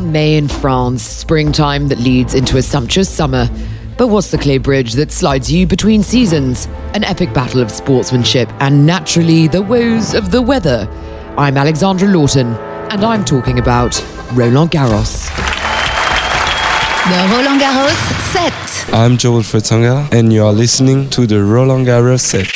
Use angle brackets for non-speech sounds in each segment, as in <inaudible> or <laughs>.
May in France, springtime that leads into a sumptuous summer. But what's the clay bridge that slides you between seasons? An epic battle of sportsmanship and naturally the woes of the weather. I'm Alexandra Lawton, and I'm talking about Roland Garros. The Roland Garros set. I'm Joel Fritzonga, and you are listening to the Roland Garros set.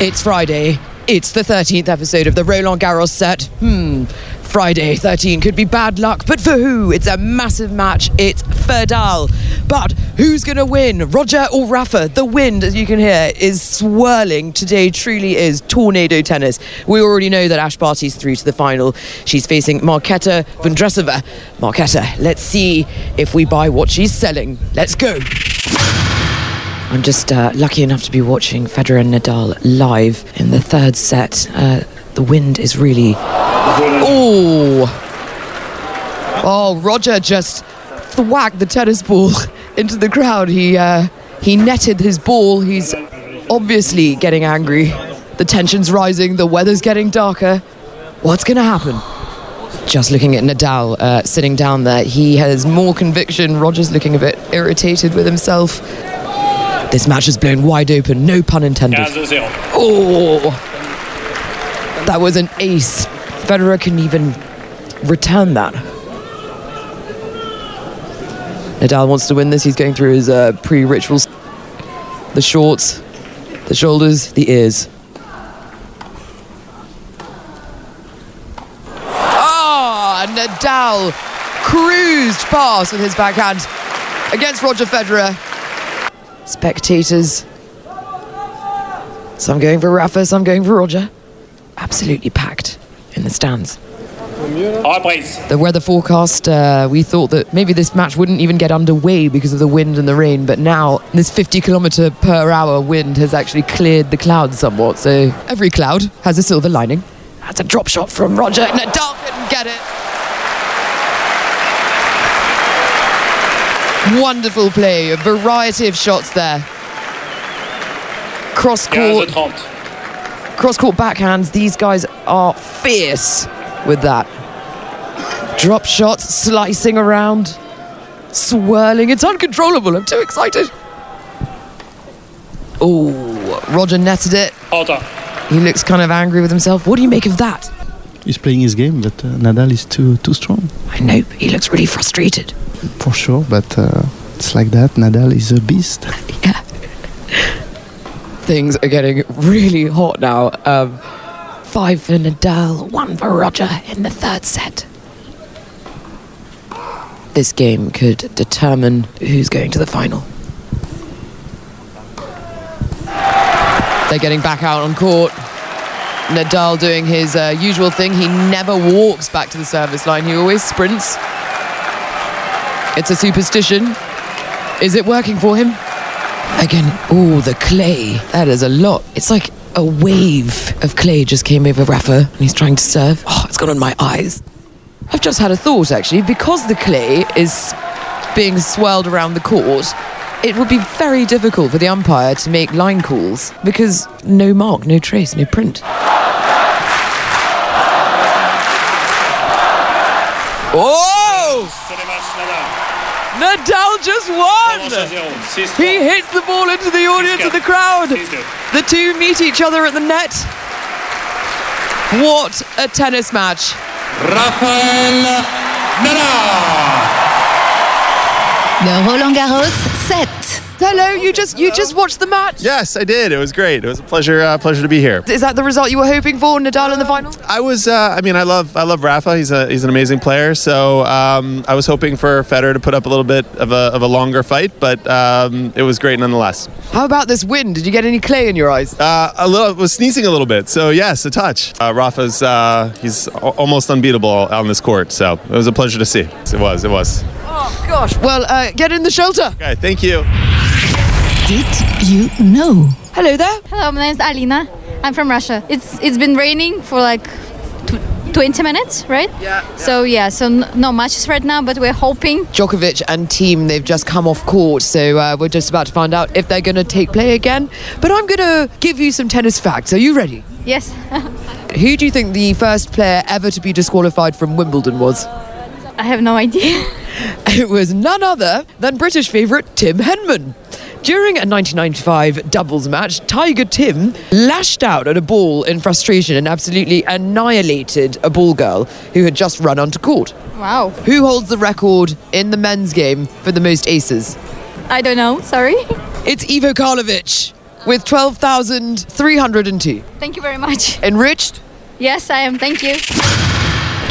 It's Friday. It's the 13th episode of the Roland Garros set. Hmm. Friday 13 could be bad luck, but for who? It's a massive match. It's Fedal. But who's going to win? Roger or Rafa? The wind, as you can hear, is swirling. Today truly is tornado tennis. We already know that Ash Barty's through to the final. She's facing Marketa Vondrousova. Marketa, let's see if we buy what she's selling. Let's go. I'm just uh, lucky enough to be watching Federer and Nadal live in the third set. Uh, the wind is really. Oh! Oh, Roger just thwacked the tennis ball <laughs> into the crowd. He uh, he netted his ball. He's obviously getting angry. The tension's rising. The weather's getting darker. What's going to happen? Just looking at Nadal uh, sitting down there, he has more conviction. Roger's looking a bit irritated with himself. This match is blown wide open, no pun intended. Oh, that was an ace. Federer can even return that. Nadal wants to win this. He's going through his uh, pre-rituals. The shorts, the shoulders, the ears. Ah, Nadal cruised past with his backhand against Roger Federer. Spectators. Some going for Rafa, some going for Roger. Absolutely packed in the stands. The weather forecast, uh, we thought that maybe this match wouldn't even get underway because of the wind and the rain, but now this 50 kilometer per hour wind has actually cleared the clouds somewhat. So every cloud has a silver lining. That's a drop shot from Roger. Nadal couldn't get it. Wonderful play, a variety of shots there. Cross court, cross court backhands. These guys are fierce with that. Drop shots, slicing around, swirling. It's uncontrollable. I'm too excited. Oh, Roger netted it. He looks kind of angry with himself. What do you make of that? He's playing his game, but uh, Nadal is too too strong I know, he looks really frustrated. for sure. But uh, it's like that. Nadal is a beast. <laughs> Yeah. Things are getting really hot now. Um, five for Nadal, one for Roger in the third set. This game could determine who's going to the final. They're getting back out on court. Nadal doing his uh, usual thing. He never walks back to the service line. He always sprints. It's a superstition. Is it working for him? Again, oh, the clay. That is a lot. It's like a wave of clay just came over Rafa and he's trying to serve. Oh, it's gone on my eyes. I've just had a thought actually. Because the clay is being swirled around the court, it would be very difficult for the umpire to make line calls because no mark, no trace, no print. Oh! Nadal just won! He hits the ball into the audience and the crowd. The two meet each other at the net. What a tennis match. Rafael Nadal. The Roland Garros set. Hello, you just you just watched the match. Yes, I did. It was great. It was a pleasure, uh, pleasure to be here. Is that the result you were hoping for, Nadal in the final? I was. Uh, I mean, I love. I love Rafa. He's a. He's an amazing player. So um, I was hoping for Federer to put up a little bit of a, of a longer fight, but um, it was great nonetheless. How about this win? Did you get any clay in your eyes? Uh, a little was sneezing a little bit. So yes, a touch. Uh, Rafa's. Uh, he's almost unbeatable on this court. So it was a pleasure to see. It was. It was. Oh gosh. Well, uh, get in the shelter. Okay. Thank you. Did you know? Hello there. Hello, my name is Alina. I'm from Russia. It's it's been raining for like tw- 20 minutes, right? Yeah. So yeah, so n- not much is right now, but we're hoping. Djokovic and Thiem, they've just come off court, so uh, we're just about to find out if they're going to take play again. But I'm going to give you some tennis facts. Are you ready? Yes. <laughs> Who do you think the first player ever to be disqualified from Wimbledon was? I have no idea. <laughs> It was none other than British favourite Tim Henman. During a 1995 doubles match, Tiger Tim lashed out at a ball in frustration and absolutely annihilated a ball girl who had just run onto court. Wow. Who holds the record in the men's game for the most aces? I don't know. Sorry. It's Ivo Karlovic with 12,302. Thank you very much. Enriched? Yes, I am. Thank you.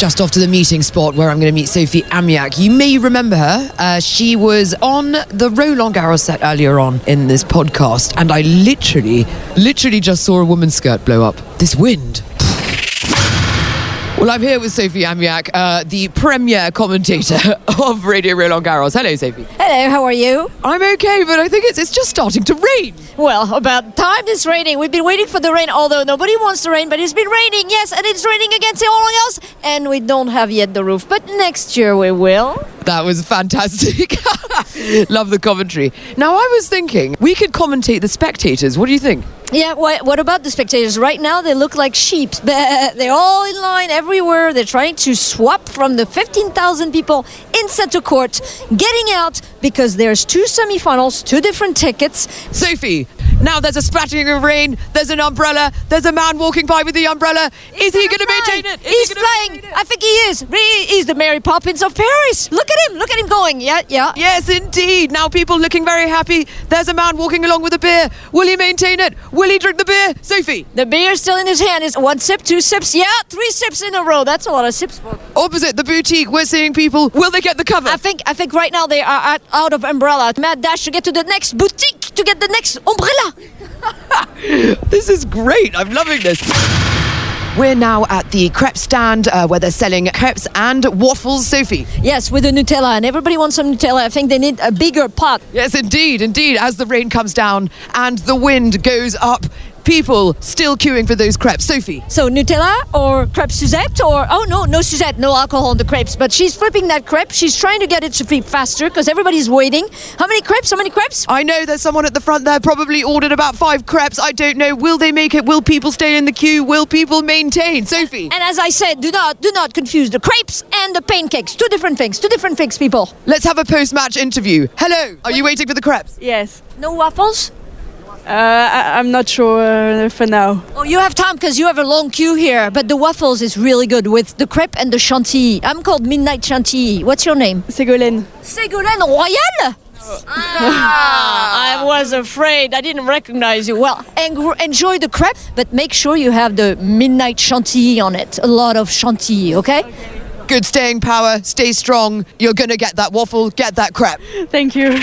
Just off to the meeting spot where I'm going to meet Sophie Amiak. You may remember her. Uh, she was on the Roland Garros set earlier on in this podcast, and I literally, literally just saw a woman's skirt blow up. This wind. Well, I'm here with Sophie Amiak, uh, the premier commentator <laughs> of Radio Roland Garros. Hello, Sophie. Hello, how are you? I'm okay, but I think it's, it's just starting to rain. Well, about time it's raining. We've been waiting for the rain, although nobody wants the rain, but it's been raining, yes, and it's raining against all else, and we don't have yet the roof, but next year we will. That was fantastic. <laughs> Love the commentary. Now, I was thinking we could commentate the spectators. What do you think? Yeah, what, what about the spectators? Right now, they look like sheep. <laughs> They're all in line everywhere. They're trying to swap from the 15,000 people in center court, getting out because there's two semifinals, two different tickets. Sophie, now there's a splattering of rain, there's an umbrella, there's a man walking by with the umbrella. Is he going to maintain it? Is He's flying. I think he is. He- He's the Mary Poppins of Paris. Look at him. Look at him going. Yeah, yeah. Yes, indeed. Now people looking very happy. There's a man walking along with a beer. Will he maintain it? Will he drink the beer? Sophie, The beer is still in his hand. Is one sip, two sips. Yeah, three sips in a row. That's a lot of sips. opposite the boutique, we're seeing people. Will they get the cover? I think I think right now they are out, out of umbrella. Mad dash to get to the next boutique to get the next umbrella. <laughs> This is great. I'm loving this. We're now at the crepe stand uh, where they're selling crepes and waffles. Sophie. Yes, with the Nutella, and everybody wants some Nutella. I think they need a bigger pot. Yes, indeed, indeed. As the rain comes down and the wind goes up, people still queuing for those crepes. Sophie. So Nutella or crepe Suzette or oh no, no Suzette, no alcohol in the crepes. But she's flipping that crepe. She's trying to get it to flip faster because everybody's waiting. How many crepes? How many crepes? I know there's someone at the front there probably ordered about five crepes. I don't know. Will they make it? Will people stay in the queue? Will people maintain? Sophie. And as I said, do not do not confuse the crepes and the pancakes. Two different things. Two different things, people. Let's have a post match interview. Hello. Are you waiting for the crepes? Yes. No waffles? Uh, I, I'm not sure uh, for now. Oh, you have time because you have a long queue here. But the waffles is really good with the crepe and the chantilly. I'm called Midnight Chantilly. What's your name? Ségolène. Ségolène Royal? Ah, I was afraid. I didn't recognize you. Well, en- enjoy the crepe, but make sure you have the midnight chantilly on it. A lot of chantilly, okay? Good staying power. Stay strong. You're going to get that waffle, get that crepe. Thank you.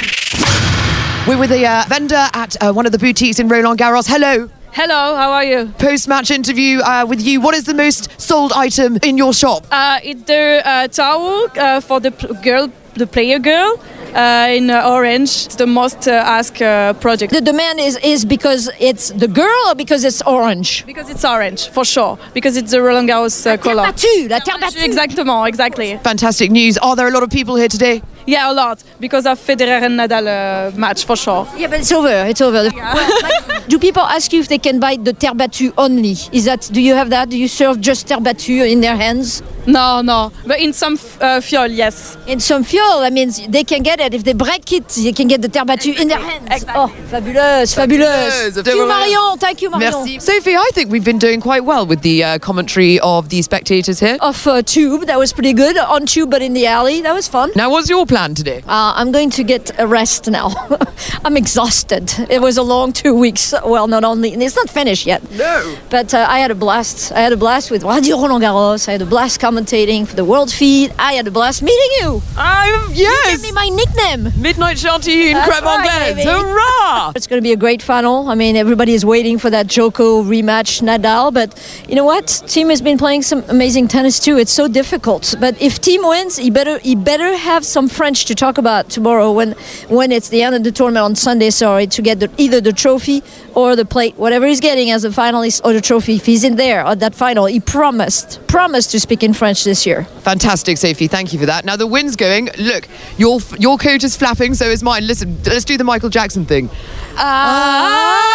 We're with a uh, vendor at uh, one of the boutiques in Roland Garros. Hello. Hello, how are you? Post match interview uh, with you. What is the most sold item in your shop? Uh, it's the uh, towel uh, for the pl- girl, the player girl, uh, in uh, orange. It's the most uh, asked uh, project. The demand is, is because it's the girl or because it's orange? Because it's orange, for sure. Because it's the Roland Garros uh, color. Battue, la terre battue. Exactement, exactly. Fantastic news. Are there a lot of people here today? Yeah, a lot. Because of Federer and Nadal uh, match, for sure. Yeah, but it's over. It's over. Well, do people ask you if they can buy the terre battue only? Is that? Do you have that? Do you serve just terre battue in their hands? No, no. But in some f- uh, fiole, yes. In some fuel, I mean, they can get it. If they break it, they can get the terre battue in their hands. Oh, fabulous, fabulous. Thank you, Marion. Thank you, Marion. Merci. Sophie, I think we've been doing quite well with the uh, commentary of the spectators here. Off uh, tube, that was pretty good. On tube, but in the alley, that was fun. Now, what's your plan today? Uh, I'm going to get a rest now. <laughs> I'm exhausted. It was a long two weeks. Well, not only, it's not finished yet. No. But uh, I had a blast. I had a blast with Radio Roland Garros. I had a blast commentating for the world feed. I had a blast meeting you. I'm, You yes. me my nickname. Midnight Chantilly in Creme right, Anglaise. Hurrah! It's going to be a great final. I mean, everybody is waiting for that Joko rematch, Nadal. But you know what? Thiem has been playing some amazing tennis too. It's so difficult. But if Thiem wins, he better he better have some French to talk about tomorrow when when it's the end of the tournament on Sunday. Sorry, to get the, either the trophy or the plate, whatever he's getting as a finalist or the trophy. If he's in there at that final, he promised promised to speak in French this year. Fantastic, Sophie. Thank you for that. Now the wind's going. Look, your your coat is flapping, so is mine. Listen, let's do the Michael Jackson thing. Ah!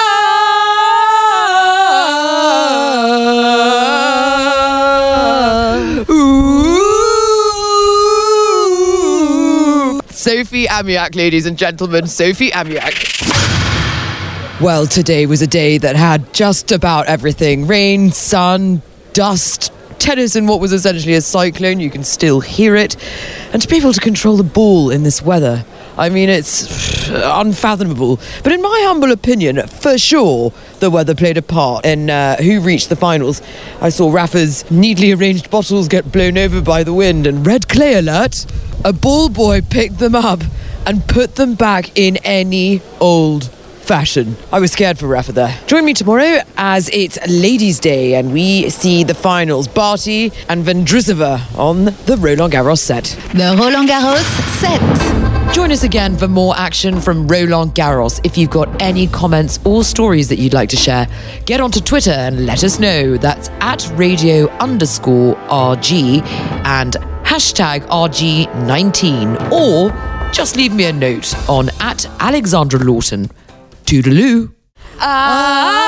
Sophie Amiak, ladies and gentlemen, Sophie Amiak. Well, today was a day that had just about everything rain, sun, dust, tennis in what was essentially a cyclone. You can still hear it. And to be able to control the ball in this weather, I mean, it's <sighs> unfathomable. But in my humble opinion, for sure, the weather played a part in uh, who reached the finals. I saw Rafa's neatly arranged bottles get blown over by the wind, and red clay alert, a ball boy picked them up and put them back in any old fashion. I was scared for Rafa there. Join me tomorrow as it's Ladies' Day and we see the finals. Barty and Vondrousova on the Roland Garros set. The Roland Garros set. Join us again for more action from Roland Garros. If you've got any comments or stories that you'd like to share, get onto Twitter and let us know. That's at radio underscore RG and hashtag RG19 or just leave me a note on at Alexandra Lawton. Toodaloo. Ah.